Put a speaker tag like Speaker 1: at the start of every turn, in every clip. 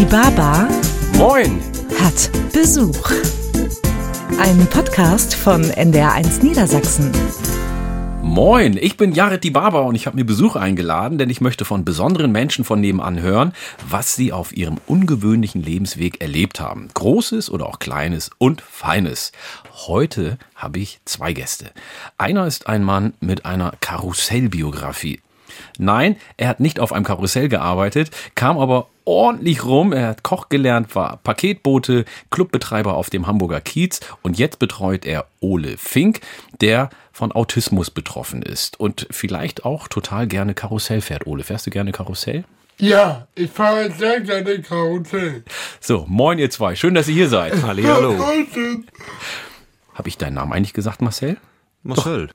Speaker 1: Die Baba
Speaker 2: Moin!
Speaker 1: hat Besuch. Ein Podcast von NDR1 Niedersachsen.
Speaker 2: Moin, ich bin Jared die Barber und ich habe mir Besuch eingeladen, denn ich möchte von besonderen Menschen von nebenan hören, was sie auf ihrem ungewöhnlichen Lebensweg erlebt haben. Großes oder auch Kleines und Feines. Heute habe ich zwei Gäste. Einer ist ein Mann mit einer Karussellbiografie. Nein, er hat nicht auf einem Karussell gearbeitet, kam aber ordentlich rum. Er hat Koch gelernt, war Paketbote, Clubbetreiber auf dem Hamburger Kiez und jetzt betreut er Ole Fink, der von Autismus betroffen ist und vielleicht auch total gerne Karussell fährt. Ole, fährst du gerne Karussell?
Speaker 3: Ja, ich fahre sehr gerne Karussell.
Speaker 2: So, moin ihr zwei, schön, dass ihr hier seid.
Speaker 4: Hallihallo.
Speaker 2: Habe ich deinen Namen eigentlich gesagt, Marcel?
Speaker 4: Marcel.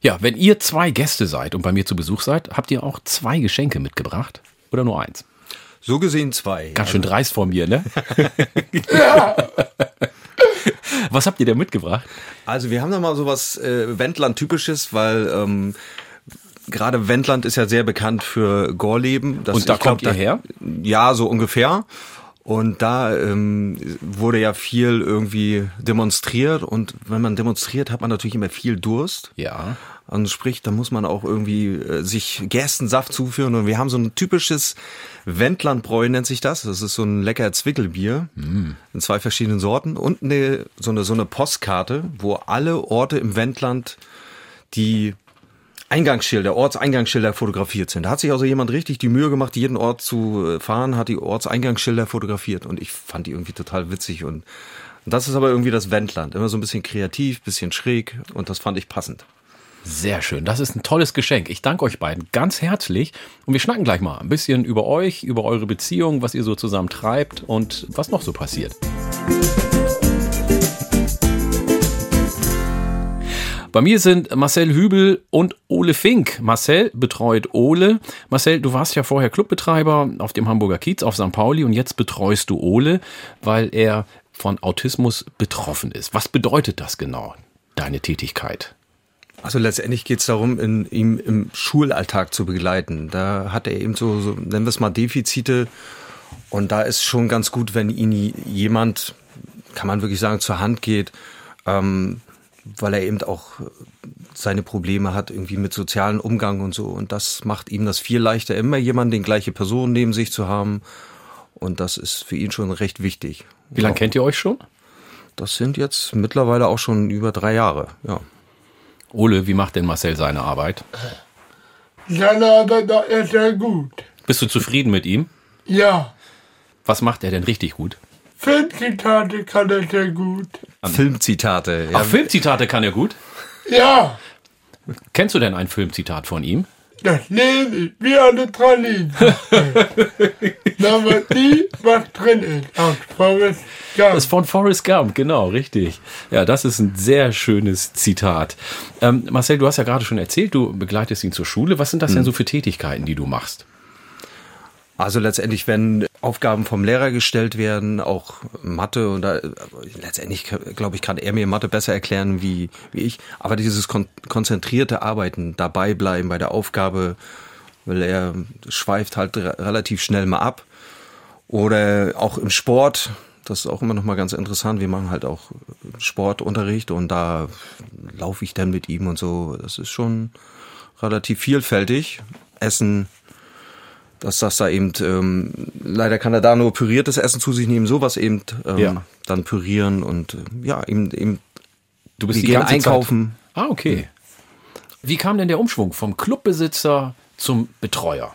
Speaker 2: Ja, wenn ihr zwei Gäste seid und bei mir zu Besuch seid, habt ihr auch zwei Geschenke mitgebracht? Oder nur eins?
Speaker 4: So gesehen zwei.
Speaker 2: Ganz schön dreist von mir, ne? Was habt ihr denn mitgebracht?
Speaker 4: Also wir haben da mal sowas äh, Wendland-typisches, weil ähm, gerade Wendland ist ja sehr bekannt für Gorleben. Das,
Speaker 2: Und da
Speaker 4: ich glaub,
Speaker 2: kommt ihr her?
Speaker 4: Ja, so ungefähr. Und da ähm, wurde ja viel irgendwie demonstriert und wenn man demonstriert, hat man natürlich immer viel Durst.
Speaker 2: Ja.
Speaker 4: Und sprich, da muss man auch irgendwie äh, sich Gerstensaft zuführen. Und wir haben so ein typisches Wendlandbräu, nennt sich das. Das ist so ein lecker Zwickelbier in zwei verschiedenen Sorten. Und eine, so, eine, so eine Postkarte, wo alle Orte im Wendland die Eingangsschilder, Ortseingangsschilder fotografiert sind. Da hat sich also jemand richtig die Mühe gemacht, jeden Ort zu äh, fahren, hat die Ortseingangsschilder fotografiert. Und ich fand die irgendwie total witzig. Und das ist aber irgendwie das Wendland. Immer so ein bisschen kreativ, bisschen schräg. Und das fand ich passend.
Speaker 2: Sehr schön. Das ist ein tolles Geschenk. Ich danke euch beiden ganz herzlich. Und wir schnacken gleich mal ein bisschen über euch, über eure Beziehung, was ihr so zusammen treibt und was noch so passiert. Bei mir sind Marcel Hübel und Ole Fink. Marcel betreut Ole. Marcel, du warst ja vorher Clubbetreiber auf dem Hamburger Kiez auf St. Pauli und jetzt betreust du Ole, weil er von Autismus betroffen ist. Was bedeutet das genau, deine Tätigkeit?
Speaker 4: Also letztendlich geht es darum, in, ihm im Schulalltag zu begleiten. Da hat er eben so, so, nennen wir es mal, Defizite. Und da ist schon ganz gut, wenn ihn jemand, kann man wirklich sagen, zur Hand geht, ähm, weil er eben auch seine Probleme hat, irgendwie mit sozialen Umgang und so. Und das macht ihm das viel leichter, immer jemanden, den gleiche Person neben sich zu haben. Und das ist für ihn schon recht wichtig.
Speaker 2: Wie lange kennt ihr euch schon?
Speaker 4: Das sind jetzt mittlerweile auch schon über drei Jahre, ja.
Speaker 2: Ole, wie macht denn Marcel seine Arbeit?
Speaker 3: Seine Arbeit da ist sehr gut.
Speaker 2: Bist du zufrieden mit ihm?
Speaker 3: Ja,
Speaker 2: Was macht er denn richtig gut?
Speaker 3: Filmzitate kann er sehr gut.
Speaker 4: Filmzitate. Ja.
Speaker 2: Ach, Filmzitate kann er gut.
Speaker 3: Ja,
Speaker 2: Kennst du denn ein Filmzitat von ihm?
Speaker 3: Das Leben ist wie eine Praline. da weiß nie, was drin ist. Aus Forrest Gump.
Speaker 2: Das ist von Forrest Gump, genau, richtig. Ja, das ist ein sehr schönes Zitat. Ähm, Marcel, du hast ja gerade schon erzählt, du begleitest ihn zur Schule. Was sind das denn so für Tätigkeiten, die du machst?
Speaker 4: Also letztendlich, wenn Aufgaben vom Lehrer gestellt werden, auch Mathe und da, letztendlich glaube ich, kann er mir Mathe besser erklären wie, wie ich. Aber dieses kon konzentrierte Arbeiten, dabei bleiben bei der Aufgabe, weil er schweift halt re relativ schnell mal ab. Oder auch im Sport, das ist auch immer noch mal ganz interessant. Wir machen halt auch Sportunterricht und da laufe ich dann mit ihm und so. Das ist schon relativ vielfältig. Essen, dass das da eben, ähm, leider kann er da nur püriertes Essen zu sich nehmen, sowas eben ähm,
Speaker 2: Ja.
Speaker 4: dann pürieren und äh, ja, eben, eben
Speaker 2: Du bist
Speaker 4: wir
Speaker 2: die
Speaker 4: gehen einkaufen.
Speaker 2: Zeit. Ah, okay. Wie kam denn der Umschwung vom Clubbesitzer zum Betreuer?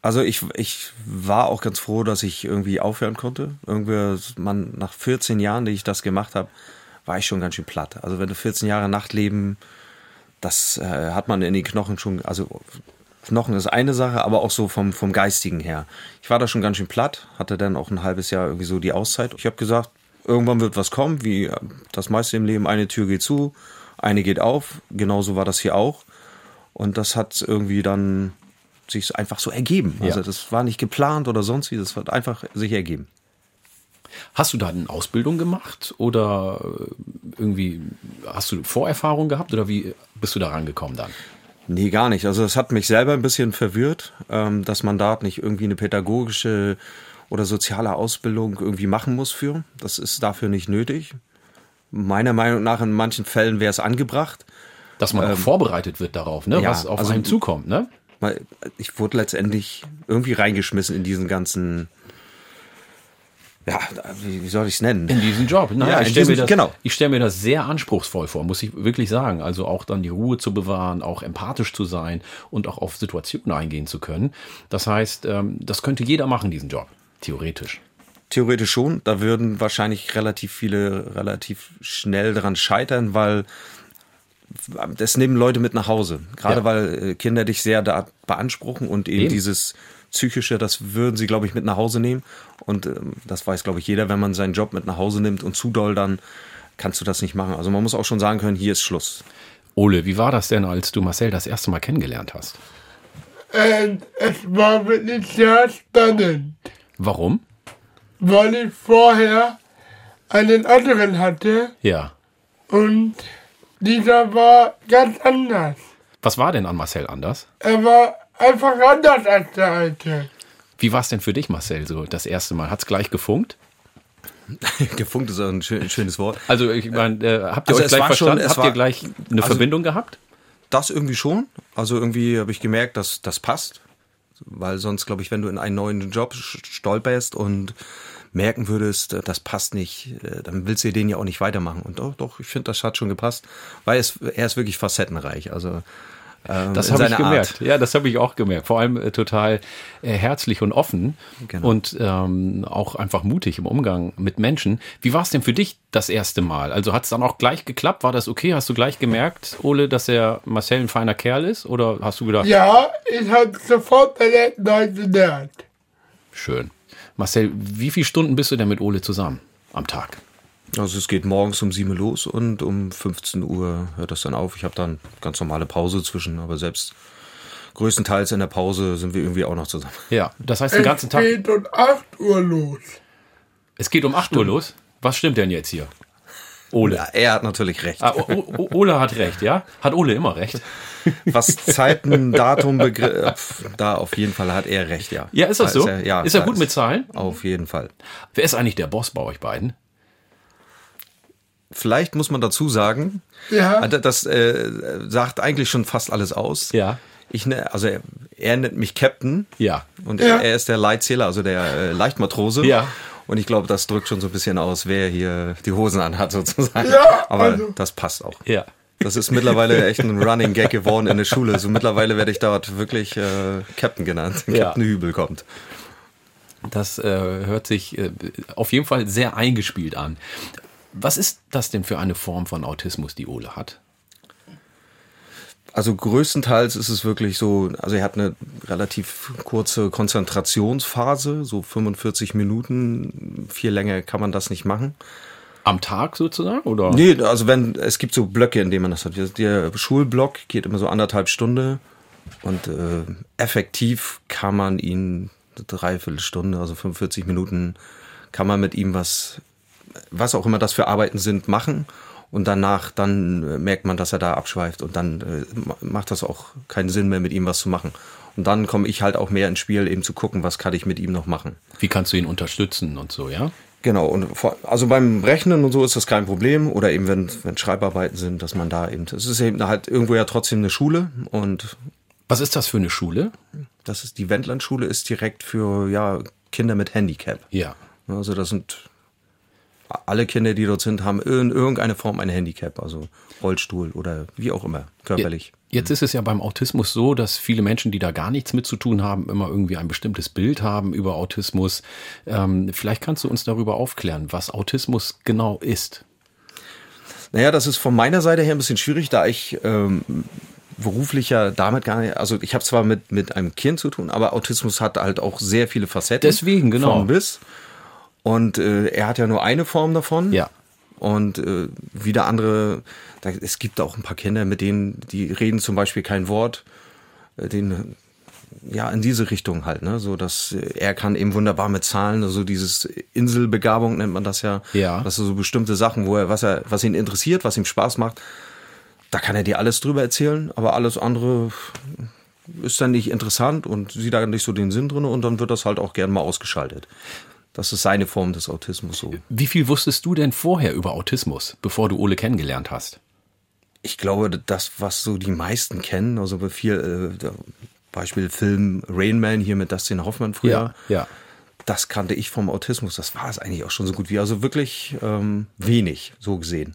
Speaker 4: Also ich, ich war auch ganz froh, dass ich irgendwie aufhören konnte. Irgendwie, man, nach 14 Jahren, die ich das gemacht habe, war ich schon ganz schön platt. Also wenn du 14 Jahre Nachtleben, das äh, hat man in den Knochen schon, also Knochen ist eine Sache, aber auch so vom, vom Geistigen her. Ich war da schon ganz schön platt, hatte dann auch ein halbes Jahr irgendwie so die Auszeit. Ich habe gesagt, irgendwann wird was kommen, wie äh, das meiste im Leben, eine Tür geht zu, eine geht auf. Genauso war das hier auch. Und das hat irgendwie dann sich einfach so ergeben. Also
Speaker 2: Ja.
Speaker 4: das war nicht geplant oder sonst wie, das hat einfach sich ergeben.
Speaker 2: Hast du da eine Ausbildung gemacht oder äh, irgendwie hast du Vorerfahrung gehabt oder wie bist du da rangekommen dann?
Speaker 4: Nee, gar nicht. Also es hat mich selber ein bisschen verwirrt, ähm, dass man da nicht irgendwie eine pädagogische oder soziale Ausbildung irgendwie machen muss für. Das ist dafür nicht nötig. Meiner Meinung nach in manchen Fällen wäre es angebracht.
Speaker 2: Dass man auch vorbereitet wird darauf, ne?
Speaker 4: ja,
Speaker 2: was auf
Speaker 4: also-
Speaker 2: einen zukommt, ne?
Speaker 4: Ich wurde letztendlich irgendwie reingeschmissen in diesen ganzen, ja, wie, soll ich es nennen?
Speaker 2: In diesen Job. Naja,
Speaker 4: Ja,
Speaker 2: ich stelle mir,
Speaker 4: diesem-
Speaker 2: das-
Speaker 4: genau.
Speaker 2: ich stell mir das sehr anspruchsvoll vor, muss ich wirklich sagen. Also auch dann die Ruhe zu bewahren, auch empathisch zu sein und auch auf Situationen eingehen zu können. Das heißt, ähm, das könnte jeder machen, diesen Job. Theoretisch.
Speaker 4: Theoretisch schon. Da würden wahrscheinlich relativ viele relativ schnell dran scheitern, weil das nehmen Leute mit nach Hause. Gerade
Speaker 2: Ja.
Speaker 4: weil äh, Kinder dich sehr da beanspruchen und eben,
Speaker 2: Eben.
Speaker 4: dieses psychische, das würden sie, glaube ich, mit nach Hause nehmen. Und ähm, das weiß, glaube ich, jeder, wenn man seinen Job mit nach Hause nimmt und zu doll, dann kannst du das nicht machen. Also man muss auch schon sagen können, hier ist Schluss.
Speaker 2: Ole, wie war das denn, als du Marcel das erste Mal kennengelernt hast?
Speaker 3: Und es war wirklich sehr spannend,
Speaker 2: Warum?
Speaker 3: weil ich vorher einen anderen hatte
Speaker 2: Ja.
Speaker 3: und dieser war ganz anders.
Speaker 2: Was war denn an Marcel anders?
Speaker 3: Er war einfach anders als der alte.
Speaker 2: Wie war es denn für dich, Marcel, so das erste Mal? Hat's gleich gefunkt?
Speaker 4: Gefunkt ist auch ein schön, schönes Wort.
Speaker 2: Also ich meine, äh, habt ihr
Speaker 4: Also
Speaker 2: euch
Speaker 4: es
Speaker 2: gleich
Speaker 4: schon-
Speaker 2: verstanden?
Speaker 4: es
Speaker 2: habt
Speaker 4: war-
Speaker 2: ihr gleich eine
Speaker 4: also-
Speaker 2: Verbindung gehabt?
Speaker 4: Das irgendwie schon. Also irgendwie habe ich gemerkt, dass das passt. Weil sonst, glaube ich, wenn du in einen neuen Job stolperst und merken würdest, äh, das passt nicht, äh, dann willst du den ja auch nicht weitermachen. Und doch, doch, ich finde, das hat schon gepasst. Weil es, er ist wirklich facettenreich. Also ähm,
Speaker 2: Das habe ich gemerkt.
Speaker 4: Art.
Speaker 2: Ja, das habe ich auch gemerkt. Vor allem äh, total äh, herzlich und offen
Speaker 4: Genau.
Speaker 2: und ähm, auch einfach mutig im Umgang mit Menschen. Wie war es denn für dich das erste Mal? Also hat es dann auch gleich geklappt? War das okay? Hast du gleich gemerkt, Ole, dass der Marcel ein feiner Kerl ist? Oder hast du gedacht,
Speaker 3: Ja, ich habe sofort neu gelernt.
Speaker 2: schön. Marcel, wie viele Stunden bist du denn mit Ole zusammen am Tag?
Speaker 4: Also es geht morgens um 7 Uhr los und um 15 Uhr hört das dann auf. Ich habe dann ganz normale Pause zwischen, aber selbst größtenteils in der Pause sind wir irgendwie auch noch zusammen.
Speaker 2: Ja, das heißt den
Speaker 3: Es
Speaker 2: ganzen Tag.
Speaker 3: geht um 8 Uhr los.
Speaker 2: Es geht um 8 Uhr los. Was stimmt denn jetzt hier? Ole.
Speaker 4: Ja, er hat natürlich recht.
Speaker 2: Ah, Ole hat recht, ja? Hat Ole immer recht?
Speaker 4: Was Zeiten, Datum, Begriff, da auf jeden Fall hat er recht, ja.
Speaker 2: Ja, ist das
Speaker 4: Da
Speaker 2: so?
Speaker 4: er, ja,
Speaker 2: ist er
Speaker 4: da
Speaker 2: gut mit Zahlen?
Speaker 4: Auf jeden Fall.
Speaker 2: Wer ist eigentlich der Boss bei euch beiden?
Speaker 4: Vielleicht muss man dazu sagen,
Speaker 3: Ja.
Speaker 4: also das äh, sagt eigentlich schon fast alles aus.
Speaker 2: Ja.
Speaker 4: Ich ne, also er, er nennt mich Captain
Speaker 2: Ja.
Speaker 4: und
Speaker 3: Ja.
Speaker 4: er ist der Leitzähler, also der äh, Leichtmatrose.
Speaker 2: Ja.
Speaker 4: Und ich glaube, das drückt schon so ein bisschen aus, wer hier die Hosen anhat sozusagen.
Speaker 3: Ja,
Speaker 4: Aber
Speaker 3: also-
Speaker 4: das passt auch.
Speaker 2: Ja.
Speaker 4: Das ist mittlerweile echt ein Running Gag geworden in der Schule. So mittlerweile werde ich dort wirklich äh, Captain genannt.
Speaker 2: Ja.
Speaker 4: Captain Hübel kommt.
Speaker 2: Das äh, hört sich äh, auf jeden Fall sehr eingespielt an. Was ist das denn für eine Form von Autismus, die Ole hat?
Speaker 4: Also größtenteils ist es wirklich so, also er hat eine relativ kurze Konzentrationsphase, so 45 Minuten. Viel länger kann man das nicht machen.
Speaker 2: Am Tag sozusagen? Oder?
Speaker 4: Nee, also wenn, es gibt so Blöcke, in denen man das hat. Der Schulblock geht immer so anderthalb Stunde und äh, effektiv kann man ihn eine Dreiviertelstunde, also 45 Minuten, kann man mit ihm was, was auch immer das für Arbeiten sind, machen. Und danach, dann äh, merkt man, dass er da abschweift und dann äh, ma- macht das auch keinen Sinn mehr, mit ihm was zu machen. Und dann komme ich halt auch mehr ins Spiel, eben zu gucken, was kann ich mit ihm noch machen.
Speaker 2: Wie kannst du ihn unterstützen und so, ja?
Speaker 4: Genau, und vor, also beim Rechnen und so ist das kein Problem. Oder eben, wenn, wenn Schreibarbeiten sind, dass man da eben, es ist eben halt irgendwo ja trotzdem eine Schule und
Speaker 2: Was ist das für eine Schule?
Speaker 4: das ist, die Wendlandschule ist direkt für, ja, Kinder mit Handicap.
Speaker 2: Ja.
Speaker 4: Also das sind, alle Kinder, die dort sind, haben in irgendeine Form ein Handicap, also Rollstuhl oder wie auch immer, körperlich.
Speaker 2: Jetzt ist es ja beim Autismus so, dass viele Menschen, die da gar nichts mit zu tun haben, immer irgendwie ein bestimmtes Bild haben über Autismus. Ähm, vielleicht kannst du uns darüber aufklären, was Autismus genau ist.
Speaker 4: Naja, das ist von meiner Seite her ein bisschen schwierig, da ich ähm, beruflich ja damit gar nicht, also ich habe zwar mit, mit einem Kind zu tun, aber Autismus hat halt auch sehr viele Facetten.
Speaker 2: Deswegen, genau.
Speaker 4: Von bis. Und äh, er hat ja nur eine Form davon.
Speaker 2: Ja.
Speaker 4: Und äh, wieder andere, da, es gibt auch ein paar Kinder, mit denen, die reden zum Beispiel kein Wort, äh, den, ja, in diese Richtung halt, ne, so dass äh, er kann eben wunderbar mit Zahlen, also dieses Inselbegabung nennt man das ja.
Speaker 2: Ja.
Speaker 4: Das sind so bestimmte Sachen, wo er, was er, was ihn interessiert, was ihm Spaß macht, da kann er dir alles drüber erzählen, aber alles andere ist dann nicht interessant und sieht da nicht so den Sinn drin und dann wird das halt auch gern mal ausgeschaltet. Das ist seine Form des Autismus so.
Speaker 2: Wie viel wusstest du denn vorher über Autismus, bevor du Ole kennengelernt hast?
Speaker 4: Ich glaube, das, was so die meisten kennen, also bei viel, äh, Beispiel Film Rain Man hier mit Dustin Hoffmann früher.
Speaker 2: Ja, ja.
Speaker 4: Das kannte ich vom Autismus. Das war es eigentlich auch schon so gut wie. Also wirklich ähm, wenig, so gesehen.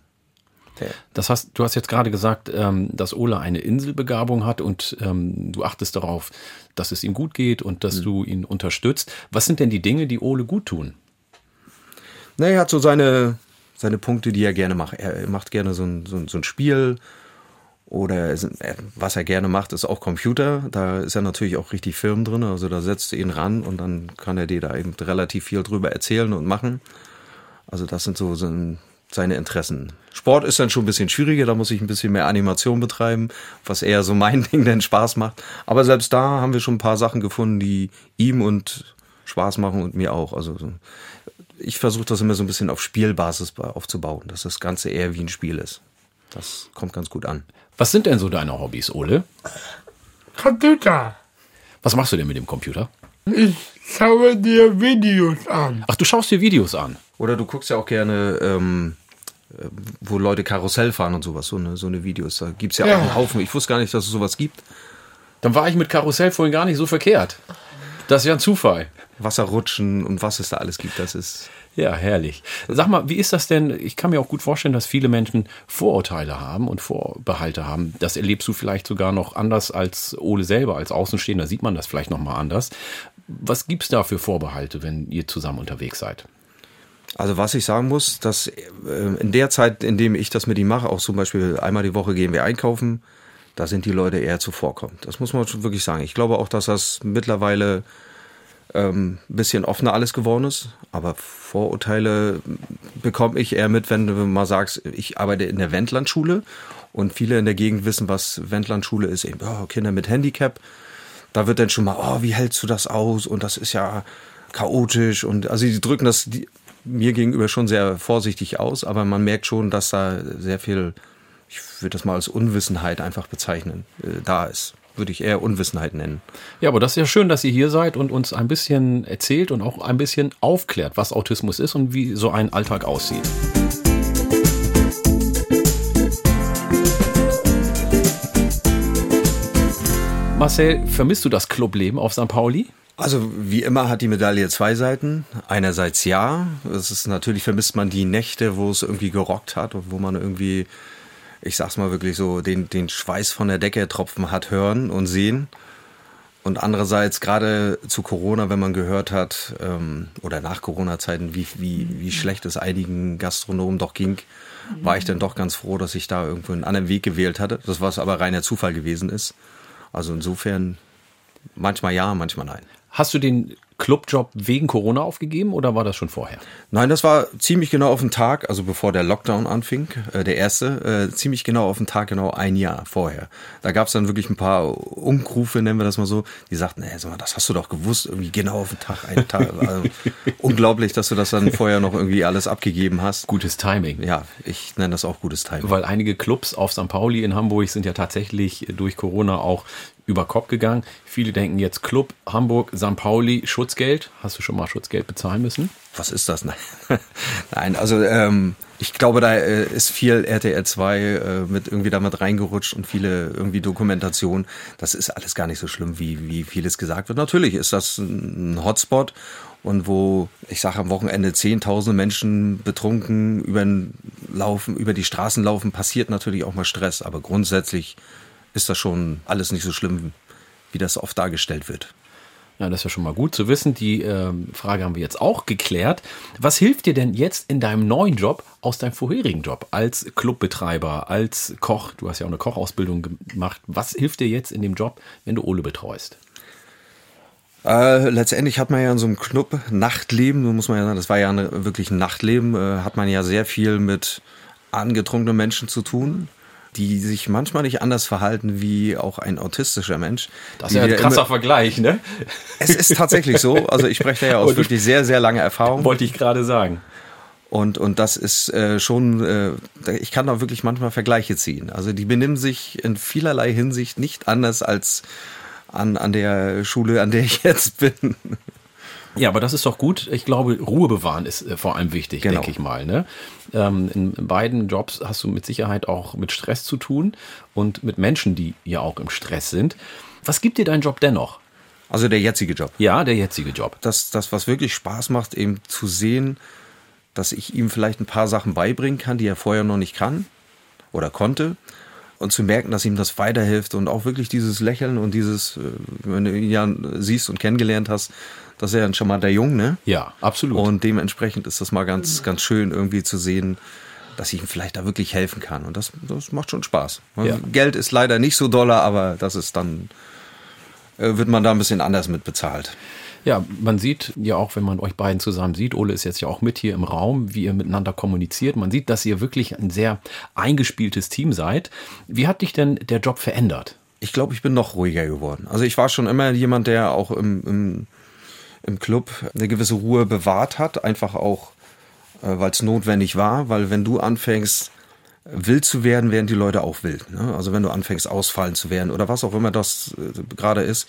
Speaker 2: Das heißt, du hast jetzt gerade gesagt, ähm, dass Ole eine Inselbegabung hat und ähm, du achtest darauf, dass es ihm gut geht und dass mhm. du ihn unterstützt. Was sind denn die Dinge, die Ole gut tun?
Speaker 4: Na, er hat so seine, seine Punkte, die er gerne macht. Er macht gerne so ein, so ein, so ein Spiel oder was er gerne macht, ist auch Computer. Da ist er natürlich auch richtig firm drin. Also da setzt du ihn ran und dann kann er dir da eben relativ viel drüber erzählen und machen. Also das sind so, so seine Interessen. Sport ist dann schon ein bisschen schwieriger, da muss ich ein bisschen mehr Animation betreiben, was eher so mein Ding denn Spaß macht. Aber selbst da haben wir schon ein paar Sachen gefunden, die ihm und Spaß machen und mir auch. Also ich versuche das immer so ein bisschen auf Spielbasis aufzubauen, dass das Ganze eher wie ein Spiel ist. Das kommt ganz gut an.
Speaker 2: Was sind denn so deine Hobbys, Ole?
Speaker 3: Computer.
Speaker 2: Was machst du denn mit dem Computer?
Speaker 3: Ich schaue dir Videos an.
Speaker 2: Ach, du schaust dir Videos an.
Speaker 4: Oder du guckst ja auch gerne, ähm, äh, wo Leute Karussell fahren und sowas, so eine, so eine Videos. Da gibt es ja, ja, auch einen Haufen. Ich wusste gar nicht, dass es sowas gibt.
Speaker 2: Dann war ich mit Karussell vorhin gar nicht so verkehrt. Das ist ja ein Zufall.
Speaker 4: Wasserrutschen und was es da alles gibt, das ist.
Speaker 2: Ja, herrlich. Sag mal, wie ist das denn? Ich kann mir auch gut vorstellen, dass viele Menschen Vorurteile haben und Vorbehalte haben. Das erlebst du vielleicht sogar noch anders als Ole selber, als Außenstehender sieht man das vielleicht noch mal anders. Was gibt's da für Vorbehalte, wenn ihr zusammen unterwegs seid?
Speaker 4: Also was ich sagen muss, dass äh, in der Zeit, in dem ich das mit ihm mache, auch zum Beispiel einmal die Woche gehen wir einkaufen, da sind die Leute eher zuvorkommend. Das muss man schon wirklich sagen. Ich glaube auch, dass das mittlerweile ähm, bisschen offener alles geworden ist. Aber Vorurteile bekomme ich eher mit, wenn du mal sagst, ich arbeite in der Wendlandschule und viele in der Gegend wissen, was Wendlandschule ist, eben oh, Kinder mit Handicap. Da wird dann schon mal, oh, wie hältst du das aus? Und das ist ja chaotisch und also die drücken das die, mir gegenüber schon sehr vorsichtig aus, aber man merkt schon, dass da sehr viel, ich würde das mal als Unwissenheit einfach bezeichnen, äh, da ist würde ich eher Unwissenheit nennen.
Speaker 2: Ja, aber das ist ja schön, dass ihr hier seid und uns ein bisschen erzählt und auch ein bisschen aufklärt, was Autismus ist und wie so ein Alltag aussieht. Marcel, vermisst du das Clubleben auf St. Pauli?
Speaker 4: Also wie immer hat die Medaille zwei Seiten. Einerseits ja, es ist natürlich vermisst man die Nächte, wo es irgendwie gerockt hat und wo man irgendwie ich sag's mal wirklich so, den, den Schweiß von der Decke tropfen hat hören und sehen. Und andererseits gerade zu Corona, wenn man gehört hat, ähm, oder nach Corona-Zeiten, wie, wie, wie schlecht es einigen Gastronomen doch ging, war ich dann doch ganz froh, dass ich da irgendwo einen anderen Weg gewählt hatte. Das was aber reiner Zufall gewesen ist. Also insofern manchmal ja, manchmal nein.
Speaker 2: Hast du den Clubjob wegen Corona aufgegeben oder war das schon vorher?
Speaker 4: Nein, das war ziemlich genau auf den Tag, also bevor der Lockdown anfing, äh, der erste, äh, ziemlich genau auf den Tag, genau ein Jahr vorher. Da gab es dann wirklich ein paar Umrufe, nennen wir das mal so, die sagten, ey, sag mal, das hast du doch gewusst, irgendwie genau auf den Tag, einen Tag. Also, unglaublich, dass du das dann vorher noch irgendwie alles abgegeben hast.
Speaker 2: Gutes Timing.
Speaker 4: Ja, ich nenne das auch gutes Timing.
Speaker 2: Weil einige Clubs auf St. Pauli in Hamburg sind ja tatsächlich durch Corona auch über Kopf gegangen. Viele denken jetzt Club, Hamburg, St. Pauli, Schutzgeld. Hast du schon mal Schutzgeld bezahlen müssen?
Speaker 4: Was ist das? Nein, also ähm, ich glaube, da äh, ist viel RTL 2 äh, mit irgendwie damit reingerutscht und viele irgendwie Dokumentation. Das ist alles gar nicht so schlimm, wie, wie vieles gesagt wird. Natürlich ist das ein Hotspot und wo, ich sage am Wochenende zehntausende Menschen betrunken über, laufen, über die Straßen laufen, passiert natürlich auch mal Stress. Aber grundsätzlich ist das schon alles nicht so schlimm, wie das oft dargestellt wird.
Speaker 2: Ja, das ist ja schon mal gut zu wissen. Die äh, Frage haben wir jetzt auch geklärt. Was hilft dir denn jetzt in deinem neuen Job aus deinem vorherigen Job als Clubbetreiber, als Koch? Du hast ja auch eine Kochausbildung gemacht. Was hilft dir jetzt in dem Job, wenn du Ole betreust?
Speaker 4: Äh, letztendlich hat man ja in so einem Club Nachtleben, so muss man ja sagen, das war ja eine, wirklich ein Nachtleben, äh, hat man ja sehr viel mit angetrunkenen Menschen zu tun die sich manchmal nicht anders verhalten wie auch ein autistischer Mensch.
Speaker 2: Das ist ja ein krasser Vergleich, ne?
Speaker 4: Es ist tatsächlich so. Also ich spreche da ja aus wirklich sehr, sehr lange Erfahrung.
Speaker 2: Wollte ich gerade sagen.
Speaker 4: Und, und das ist äh, schon, äh, ich kann da wirklich manchmal Vergleiche ziehen. Also die benehmen sich in vielerlei Hinsicht nicht anders als an, an der Schule, an der ich jetzt bin.
Speaker 2: Ja, aber das ist doch gut. Ich glaube, Ruhe bewahren ist äh, vor allem wichtig,
Speaker 4: Genau.
Speaker 2: denke ich mal. Ne? Ähm, in beiden Jobs hast du mit Sicherheit auch mit Stress zu tun und mit Menschen, die ja auch im Stress sind. Was gibt dir dein Job dennoch?
Speaker 4: Also der jetzige Job.
Speaker 2: Ja, der jetzige Job.
Speaker 4: Das, das, was wirklich Spaß macht, eben zu sehen, dass ich ihm vielleicht ein paar Sachen beibringen kann, die er vorher noch nicht kann oder konnte. Und zu merken, dass ihm das weiterhilft und auch wirklich dieses Lächeln und dieses, äh, wenn du ihn ja siehst und kennengelernt hast, dass er ein charmanter Jung, ne?
Speaker 2: Ja, absolut.
Speaker 4: Und dementsprechend ist das mal ganz, ganz schön irgendwie zu sehen, dass ich ihm vielleicht da wirklich helfen kann. Und das, das macht schon Spaß.
Speaker 2: Ja.
Speaker 4: Geld ist leider nicht so doller, aber das ist dann, äh, wird man da ein bisschen anders mit bezahlt.
Speaker 2: Ja, man sieht ja auch, wenn man euch beiden zusammen sieht, Ole ist jetzt ja auch mit hier im Raum, wie ihr miteinander kommuniziert. Man sieht, dass ihr wirklich ein sehr eingespieltes Team seid. Wie hat dich denn der Job verändert?
Speaker 4: Ich glaube, ich bin noch ruhiger geworden. Also ich war schon immer jemand, der auch im, im, im Club eine gewisse Ruhe bewahrt hat, einfach auch, äh, weil es notwendig war, weil wenn du anfängst, wild zu werden, werden die Leute auch wild. Ne? Also wenn du anfängst, ausfallen zu werden oder was auch immer das äh, gerade ist.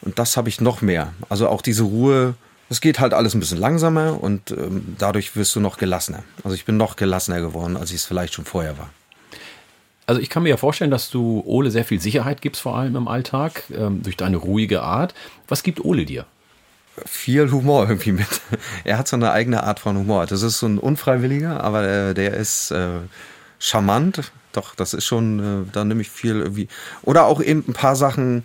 Speaker 4: Und das habe ich noch mehr. Also auch diese Ruhe, es geht halt alles ein bisschen langsamer und ähm, dadurch wirst du noch gelassener. Also ich bin noch gelassener geworden, als ich es vielleicht schon vorher war.
Speaker 2: Also ich kann mir ja vorstellen, dass du Ole sehr viel Sicherheit gibst, vor allem im Alltag, ähm, durch deine ruhige Art. Was gibt Ole dir?
Speaker 4: Viel Humor irgendwie mit. Er hat so eine eigene Art von Humor. Das ist so ein unfreiwilliger, aber äh, der ist äh, charmant. Doch, das ist schon, äh, da nehme ich viel irgendwie. Oder auch eben ein paar Sachen,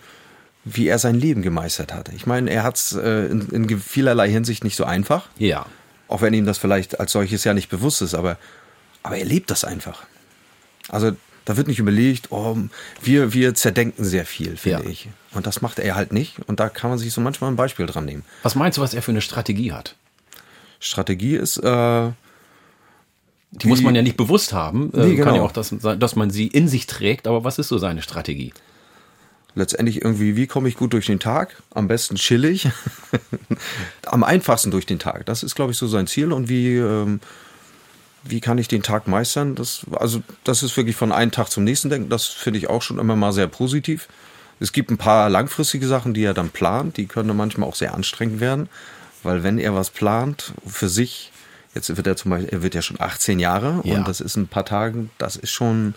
Speaker 4: wie er sein Leben gemeistert hat. Ich meine, er hat es äh, in, in vielerlei Hinsicht nicht so einfach.
Speaker 2: Ja.
Speaker 4: Auch wenn ihm das vielleicht als solches ja nicht bewusst ist, aber, aber er lebt das einfach. Also da wird nicht überlegt, oh, wir, wir zerdenken sehr viel, finde
Speaker 2: Ja.
Speaker 4: ich. Und das macht er halt nicht. Und da kann man sich so manchmal ein Beispiel dran nehmen.
Speaker 2: Was meinst du, was er für eine Strategie hat?
Speaker 4: Strategie ist, äh,
Speaker 2: Die muss man ja nicht bewusst haben. Äh,
Speaker 4: Nee,
Speaker 2: Kann
Speaker 4: genau.
Speaker 2: ja auch, dass, dass man sie in sich trägt, aber was ist so seine Strategie?
Speaker 4: letztendlich irgendwie, wie komme ich gut durch den Tag? Am besten chillig. Am einfachsten durch den Tag. Das ist, glaube ich, so sein Ziel. Und wie, ähm, wie kann ich den Tag meistern? Das, also, das ist wirklich von einem Tag zum nächsten denken. Das finde ich auch schon immer mal sehr positiv. Es gibt ein paar langfristige Sachen, die er dann plant. Die können manchmal auch sehr anstrengend werden. Weil wenn er was plant für sich, jetzt wird er zum Beispiel, er wird ja schon 18 Jahre
Speaker 2: Ja.
Speaker 4: und das ist ein paar Tagen, das ist schon,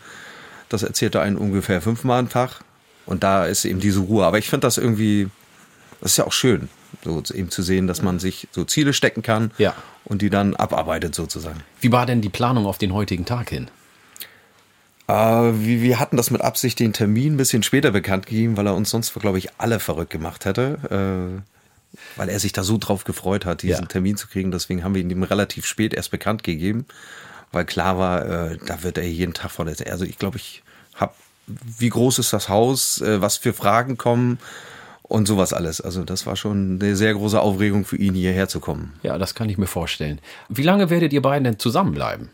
Speaker 4: das erzählt er einen ungefähr fünfmal am Tag. Und da ist eben diese Ruhe. Aber ich finde das irgendwie, das ist ja auch schön, so eben zu sehen, dass man sich so Ziele stecken kann
Speaker 2: Ja.
Speaker 4: Und die dann abarbeitet sozusagen.
Speaker 2: Wie war denn die Planung auf den heutigen Tag hin?
Speaker 4: Äh, wir, wir hatten das mit Absicht den Termin ein bisschen später bekannt gegeben, weil er uns sonst, glaube ich, alle verrückt gemacht hätte. Äh, weil er sich da so drauf gefreut hat, diesen
Speaker 2: Ja.
Speaker 4: Termin zu kriegen. Deswegen haben wir ihn ihm relativ spät erst bekannt gegeben, weil klar war, äh, da wird er jeden Tag von der. Also ich glaube, ich habe, wie groß ist das Haus, äh, was für Fragen kommen und sowas alles. Also das war schon eine sehr große Aufregung für ihn, hierher zu kommen.
Speaker 2: Ja, das kann ich mir vorstellen. Wie lange werdet ihr beiden denn zusammenbleiben?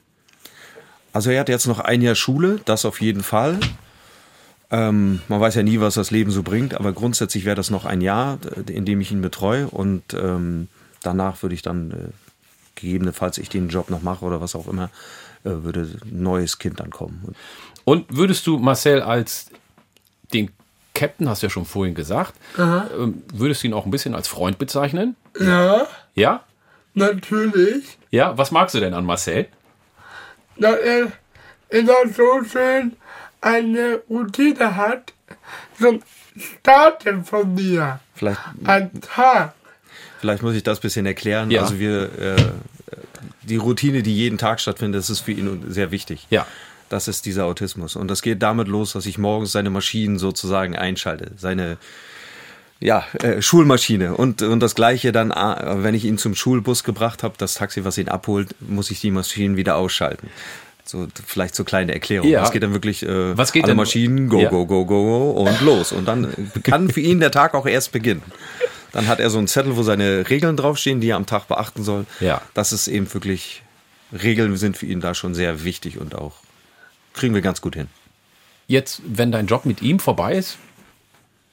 Speaker 4: Also er hat jetzt noch ein Jahr Schule, das auf jeden Fall. Ähm, man weiß ja nie, was das Leben so bringt, aber grundsätzlich wäre das noch ein Jahr, äh, in dem ich ihn betreue und ähm, danach würde ich dann äh, gegebenenfalls ich den Job noch mache oder was auch immer, äh, würde ein neues Kind dann kommen.
Speaker 2: Und würdest du Marcel als den Captain, hast du ja schon vorhin gesagt, ähm, würdest du ihn auch ein bisschen als Freund bezeichnen?
Speaker 3: Ja,
Speaker 2: Ja?
Speaker 3: natürlich.
Speaker 2: Ja? Was magst du denn an Marcel?
Speaker 3: Dass er auch so schön eine Routine hat zum Starten von mir.
Speaker 4: Vielleicht,
Speaker 3: Ein Tag.
Speaker 4: vielleicht muss ich das ein bisschen erklären.
Speaker 2: Ja.
Speaker 4: Also wir, äh, die Routine, die jeden Tag stattfindet, das ist für ihn sehr wichtig.
Speaker 2: Ja.
Speaker 4: Das ist dieser Autismus. Und das geht damit los, dass ich morgens seine Maschinen sozusagen einschalte. Seine ja, äh, Schulmaschine. Und, und das gleiche dann, äh, wenn ich ihn zum Schulbus gebracht habe, das Taxi, was ihn abholt, muss ich die Maschinen wieder ausschalten. So, vielleicht so kleine Erklärung.
Speaker 2: Ja.
Speaker 4: Es geht dann wirklich, äh,
Speaker 2: Was geht
Speaker 4: alle
Speaker 2: denn-
Speaker 4: Maschinen, go,
Speaker 2: Ja.
Speaker 4: go, go, go und los. Und dann kann für ihn der Tag auch erst beginnen. Dann hat er so einen Zettel, wo seine Regeln draufstehen, die er am Tag beachten soll.
Speaker 2: Ja.
Speaker 4: Das ist eben wirklich, Regeln sind für ihn da schon sehr wichtig und auch kriegen wir ganz gut hin.
Speaker 2: Jetzt, wenn dein Job mit ihm vorbei ist,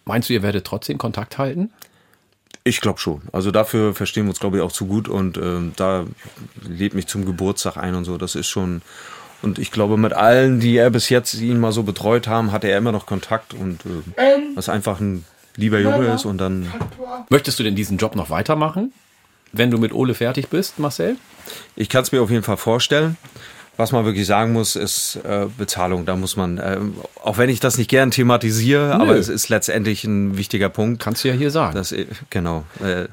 Speaker 2: meinst du, ihr werdet trotzdem Kontakt halten?
Speaker 4: Ich glaube schon. Also dafür verstehen wir uns, glaube ich, auch zu gut und ähm, da lädt mich zum Geburtstag ein und so. Das ist schon. Und ich glaube, mit allen, die er bis jetzt ihn mal so betreut haben, hat er immer noch Kontakt und äh,
Speaker 3: Ähm,
Speaker 4: das ist einfach ein lieber Junge ist und dann.
Speaker 2: Möchtest du denn diesen Job noch weitermachen, wenn du mit Ole fertig bist, Marcel?
Speaker 4: Ich kann es mir auf jeden Fall vorstellen. Was man wirklich sagen muss, ist äh, Bezahlung. Da muss man, äh, auch wenn ich das nicht gern thematisiere,
Speaker 2: Nö.
Speaker 4: aber es ist letztendlich ein wichtiger Punkt.
Speaker 2: Kannst du ja hier sagen.
Speaker 4: Das, äh, genau. Äh,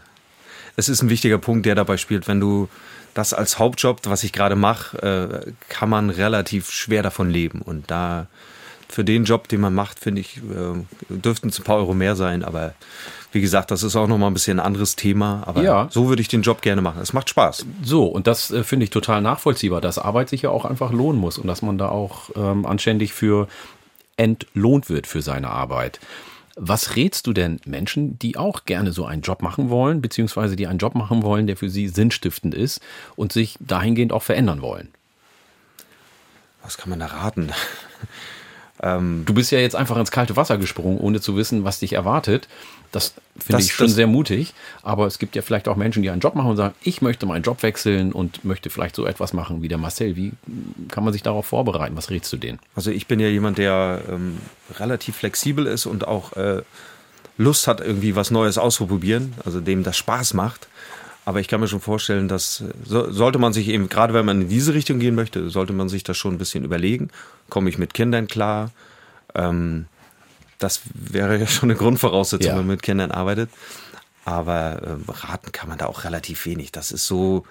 Speaker 4: es ist ein wichtiger Punkt, der dabei spielt. Wenn du das als Hauptjob, was ich gerade mache, äh, kann man relativ schwer davon leben. Und da für den Job, den man macht, finde ich, äh, dürften es ein paar Euro mehr sein. Aber wie gesagt, das ist auch nochmal ein bisschen ein anderes Thema. Aber
Speaker 2: Ja.
Speaker 4: so würde ich den Job gerne machen. Es macht Spaß.
Speaker 2: So, und das äh, finde ich total nachvollziehbar, dass Arbeit sich ja auch einfach lohnen muss und dass man da auch ähm, anständig für entlohnt wird für seine Arbeit. Was rätst du denn Menschen, die auch gerne so einen Job machen wollen, beziehungsweise die einen Job machen wollen, der für sie sinnstiftend ist und sich dahingehend auch verändern wollen?
Speaker 4: Was kann man da raten?
Speaker 2: Du bist ja jetzt einfach ins kalte Wasser gesprungen, ohne zu wissen, was dich erwartet. Das finde ich schon sehr mutig. Aber es gibt ja vielleicht auch Menschen, die einen Job machen und sagen, ich möchte meinen Job wechseln und möchte vielleicht so etwas machen wie der Marcel. Wie kann man sich darauf vorbereiten? Was rätst du denen?
Speaker 4: Also ich bin ja jemand, der ähm, relativ flexibel ist und auch äh, Lust hat, irgendwie was Neues auszuprobieren, also dem das Spaß macht. Aber ich kann mir schon vorstellen, dass so, sollte man sich eben, gerade wenn man in diese Richtung gehen möchte, sollte man sich das schon ein bisschen überlegen. Komme ich mit Kindern klar? Ähm, das wäre ja schon eine Grundvoraussetzung,
Speaker 2: Ja.
Speaker 4: wenn man mit Kindern arbeitet. Aber ähm, raten kann man da auch relativ wenig. Das ist so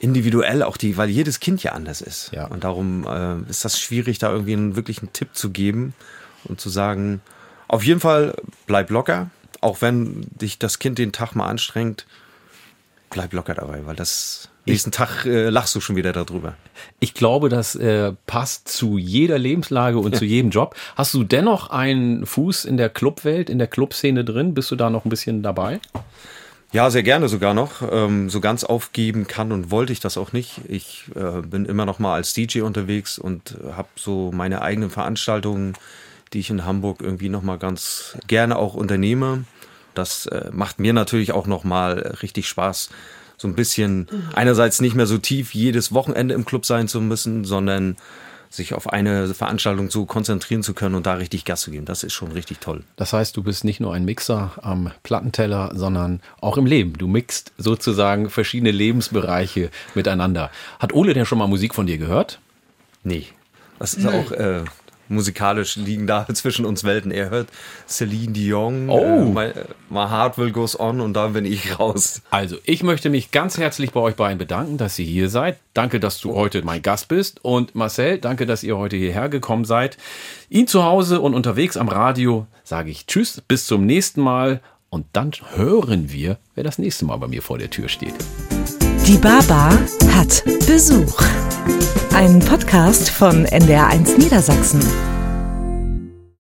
Speaker 4: individuell auch die, weil jedes Kind ja anders ist.
Speaker 2: Ja.
Speaker 4: Und darum äh, ist das schwierig, da irgendwie einen wirklichen Tipp zu geben und zu sagen, auf jeden Fall bleib locker, auch wenn dich das Kind den Tag mal anstrengt, bleib locker dabei, weil das nächsten Tag äh, lachst du schon wieder darüber.
Speaker 2: Ich glaube, das äh, passt zu jeder Lebenslage und zu jedem Job. Hast du dennoch einen Fuß in der Clubwelt, in der Clubszene drin? Bist du da noch ein bisschen dabei?
Speaker 4: Ja, sehr gerne sogar noch. Ähm, so ganz aufgeben kann und wollte ich das auch nicht. Ich äh, bin immer noch mal als DJ unterwegs und habe so meine eigenen Veranstaltungen, die ich in Hamburg irgendwie noch mal ganz gerne auch unternehme. Das äh, macht mir natürlich auch noch mal richtig Spaß, so ein bisschen einerseits nicht mehr so tief jedes Wochenende im Club sein zu müssen, sondern sich auf eine Veranstaltung so konzentrieren zu können und da richtig Gas zu geben. Das ist schon richtig toll.
Speaker 2: Das heißt, du bist nicht nur ein Mixer am Plattenteller, sondern auch im Leben. Du mixt sozusagen verschiedene Lebensbereiche miteinander. Hat Ole denn schon mal Musik von dir gehört?
Speaker 4: Nee. Das ist auch äh, musikalisch liegen da zwischen uns Welten. Er hört Celine Dion,
Speaker 2: Oh.
Speaker 4: äh, my, my Heart Will Goes On und dann bin ich raus.
Speaker 2: Also, ich möchte mich ganz herzlich bei euch beiden bedanken, dass ihr hier seid. Danke, dass du heute mein Gast bist. Und Marcel, danke, dass ihr heute hierher gekommen seid. Ihnen zu Hause und unterwegs am Radio sage ich Tschüss, bis zum nächsten Mal. Und dann hören wir, wer das nächste Mal bei mir vor der Tür steht.
Speaker 1: Die Baba hat Besuch. Ein Podcast von NDR1 Niedersachsen.